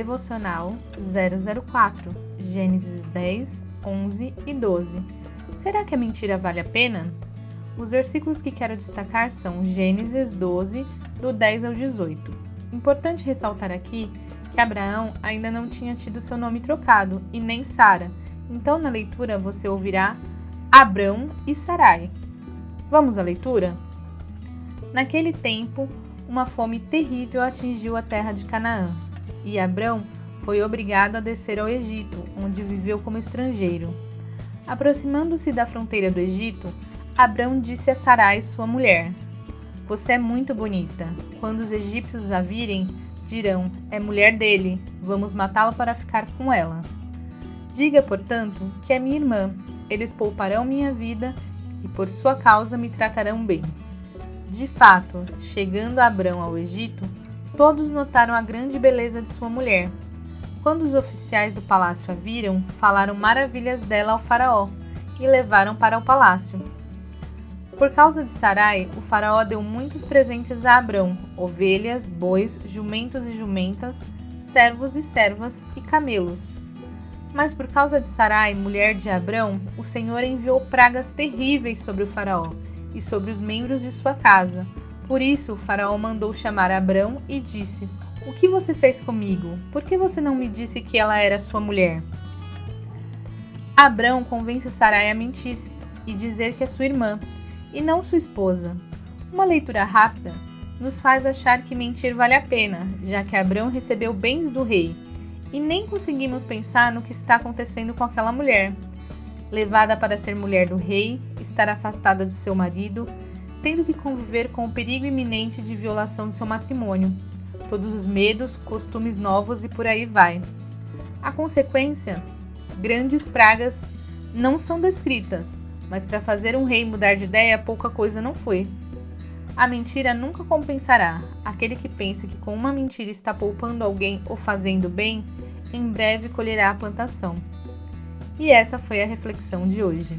Devocional 004, Gênesis 10, 11 e 12. Será que a mentira vale a pena? Os versículos que quero destacar são Gênesis 12, do 10 ao 18. Importante ressaltar aqui que Abraão ainda não tinha tido seu nome trocado e nem Sara, então na leitura você ouvirá Abrão e Sarai. Vamos à leitura? Naquele tempo, uma fome terrível atingiu a terra de Canaã, e Abrão foi obrigado a descer ao Egito, onde viveu como estrangeiro. Aproximando-se da fronteira do Egito, Abrão disse a Sarai, sua mulher: Você é muito bonita. Quando os egípcios a virem, dirão: É mulher dele, vamos matá-la para ficar com ela. Diga, portanto, que é minha irmã. Eles pouparão minha vida e por sua causa me tratarão bem. De fato, chegando Abrão ao Egito, todos notaram a grande beleza de sua mulher. Quando os oficiais do palácio a viram, falaram maravilhas dela ao faraó e levaram para o palácio. Por causa de Sarai, o faraó deu muitos presentes a Abrão: ovelhas, bois, jumentos e jumentas, servos e servas e camelos. Mas por causa de Sarai, mulher de Abrão, o Senhor enviou pragas terríveis sobre o faraó e sobre os membros de sua casa. Por isso, faraó mandou chamar Abrão e disse: O que você fez comigo? Por que você não me disse que ela era sua mulher? Abrão convence Sarai a mentir e dizer que é sua irmã e não sua esposa. Uma leitura rápida nos faz achar que mentir vale a pena, já que Abrão recebeu bens do rei e nem conseguimos pensar no que está acontecendo com aquela mulher levada para ser mulher do rei, estar afastada de seu marido, tendo que conviver com o perigo iminente de violação de seu matrimônio, todos os medos, costumes novos e por aí vai. A consequência? Grandes pragas não são descritas, mas para fazer um rei mudar de ideia, pouca coisa não foi. A mentira nunca compensará. Aquele que pensa que com uma mentira está poupando alguém ou fazendo bem, em breve colherá a plantação. E essa foi a reflexão de hoje.